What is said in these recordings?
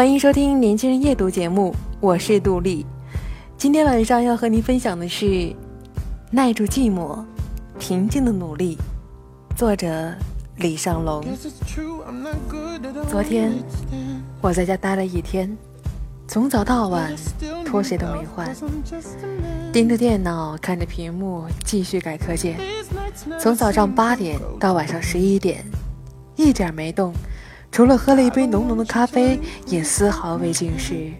欢迎收听《年轻人夜读》节目，我是杜丽。今天晚上要和您分享的是《耐住寂寞，平静的努力》，作者李尚龙。昨天我在家待了一天，从早到晚拖鞋都没换，盯着电脑看着屏幕继续改课件，从早上八点到晚上十一点，一点没动。除了喝了一杯浓浓的咖啡，也丝毫未进食。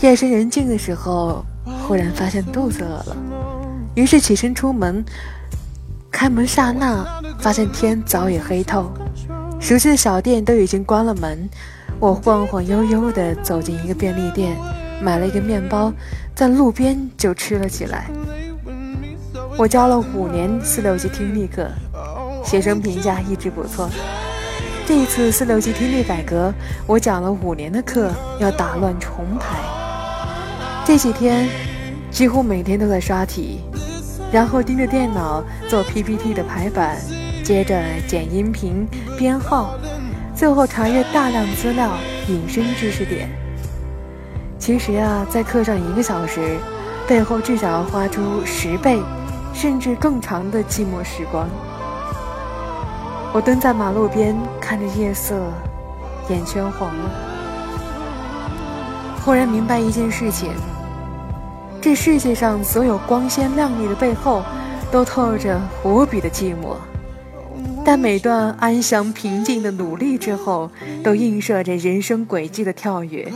夜深人静的时候。忽然发现肚子饿了，于是起身出门。开门刹那，发现天早已黑透，熟悉的小店都已经关了门。我晃晃悠悠地走进一个便利店，买了一个面包，在路边就吃了起来。我教了五年四六级听力课，学生评价一直不错。这一次四六级听力改革，我讲了五年的课要打乱重排。这几天。几乎每天都在刷题，然后盯着电脑做 PPT 的排版，接着剪音频、编号，最后查阅大量资料、引申知识点。其实啊，在课上一个小时，背后至少要花出十倍，甚至更长的寂寞时光。我蹲在马路边看着夜色，眼圈红了，忽然明白一件事情。这世界上所有光鲜亮丽的背后，都透着无比的寂寞。但每段安详平静的努力之后，都映射着人生轨迹的跳跃。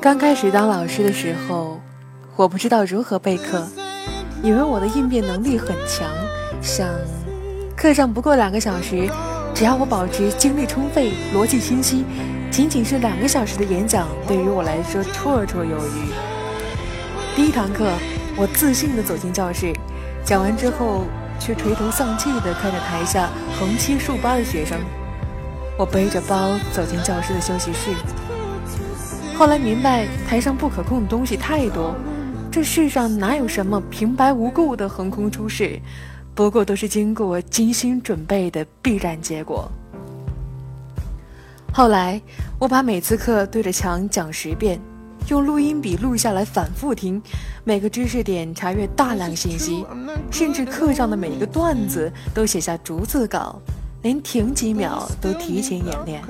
刚开始当老师的时候，我不知道如何备课，以为我的应变能力很强，想课上不过两个小时，只要我保持精力充沛、逻辑清晰。仅仅是两个小时的演讲，对于我来说绰绰有余。第一堂课，我自信地走进教室，讲完之后，却垂头丧气地看着台下横七竖八的学生。我背着包走进教室的休息室。后来明白，台上不可控的东西太多，这世上哪有什么平白无故的横空出世，不过都是经过精心准备的必然结果。后来，我把每次课对着墙讲十遍，用录音笔录下来反复听，每个知识点查阅大量信息，甚至课上的每个段子都写下逐字稿，连停几秒都提前演练。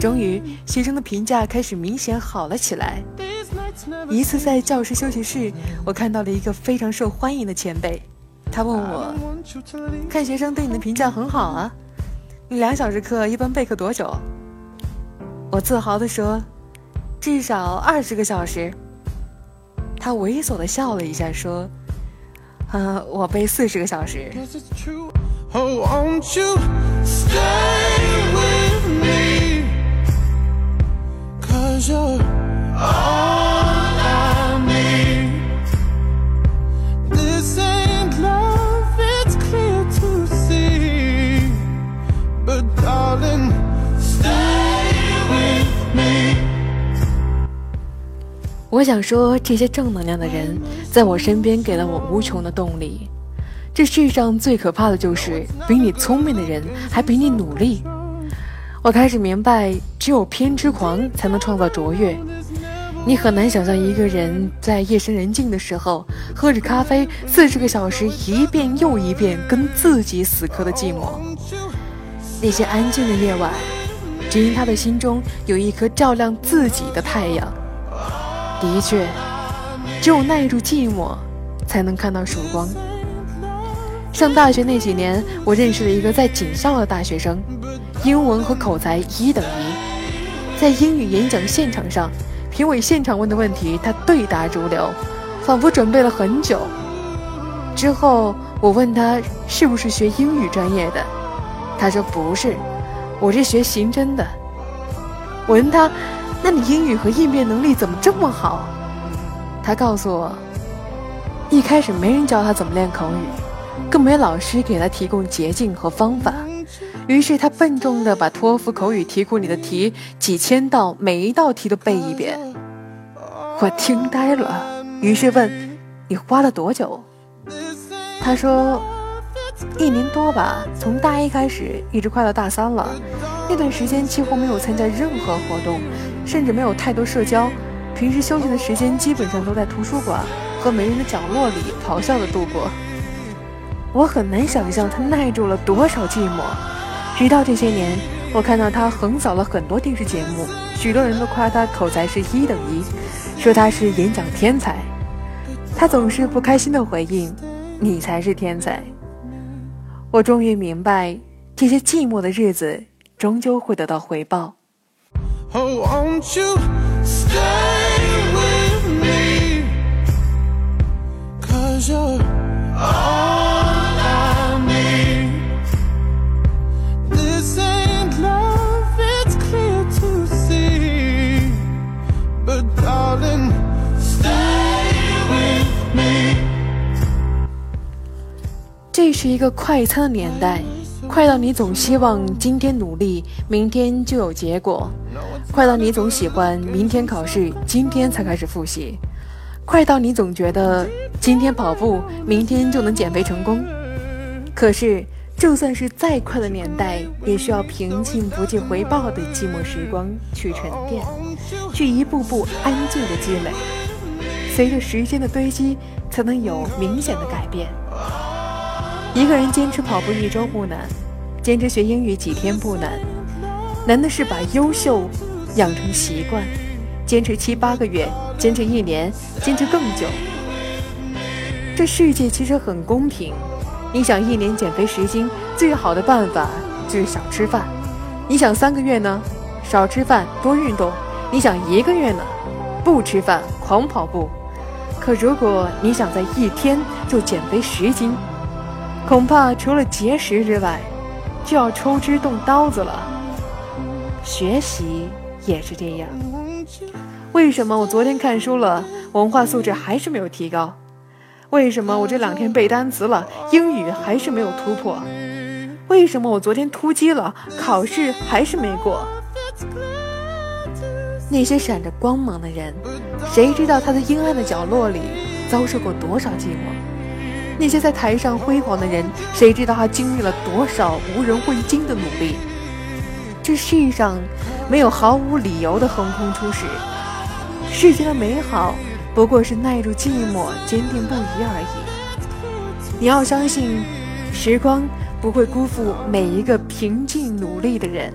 终于，学生的评价开始明显好了起来。一次在教室休息室，我看到了一个非常受欢迎的前辈，他问我：“看学生对你的评价很好啊，你两小时课一般备课多久？”我自豪地说：“至少二十个小时。”他猥琐地笑了一下，说：“嗯，我背四十个小时。”我想说，这些正能量的人在我身边给了我无穷的动力。这世上最可怕的就是比你聪明的人还比你努力。我开始明白，只有偏执狂才能创造卓越。你很难想象一个人在夜深人静的时候，喝着咖啡四十个小时，一遍又一遍跟自己死磕的寂寞。那些安静的夜晚，只因他的心中有一颗照亮自己的太阳。的确，只有耐住寂寞，才能看到曙光。上大学那几年，我认识了一个在警校的大学生，英文和口才一等一。在英语演讲现场上，评委现场问的问题，他对答如流，仿佛准备了很久。之后，我问他是不是学英语专业的，他说不是，我是学刑侦的。我问他，那你英语和应变能力怎么这么好？他告诉我，一开始没人教他怎么练口语。更没老师给他提供捷径和方法，于是他笨重地把托福口语题库里的题几千道，每一道题都背一遍。我听呆了，于是问：“你花了多久？”他说：“一年多吧，从大一开始，一直快到大三了。那段时间几乎没有参加任何活动，甚至没有太多社交。平时休息的时间基本上都在图书馆和没人的角落里咆哮地度过。”我很难想象他耐住了多少寂寞，直到这些年，我看到他横扫了很多电视节目，许多人都夸他口才是一等一，说他是演讲天才。他总是不开心的回应：“你才是天才。”我终于明白，这些寂寞的日子终究会得到回报。这是一个快餐的年代， 快到你总希望今天努力，明天就有结果；快到你总喜欢明天考试，今天才开始复习；快到你总觉得今天跑步，明天就能减肥成功。可是，就算是再快的年代，也需要平静不计回报的寂寞时光去沉淀，去一步步安静的积累。随着时间的堆积，才能有明显的改变。一个人坚持跑步一周不难，坚持学英语几天不难，难的是把优秀养成习惯。坚持七八个月，坚持一年，坚持更久。这世界其实很公平。你想一年减肥十斤，最好的办法就是少吃饭。你想三个月呢，少吃饭多运动。你想一个月呢，不吃饭狂跑步。可如果你想在一天就减肥十斤，恐怕除了节食之外，就要抽脂动刀子了。学习也是这样。为什么我昨天看书了，文化素质还是没有提高？为什么我这两天背单词了，英语还是没有突破？为什么我昨天突击了，考试还是没过？那些闪着光芒的人，谁知道他在阴暗的角落里遭受过多少寂寞？那些在台上辉煌的人，谁知道他经历了多少无人问津的努力？这世上没有毫无理由的横空出世，世间的美好不过是耐住寂寞、坚定不移而已。你要相信，时光不会辜负每一个平静努力的人。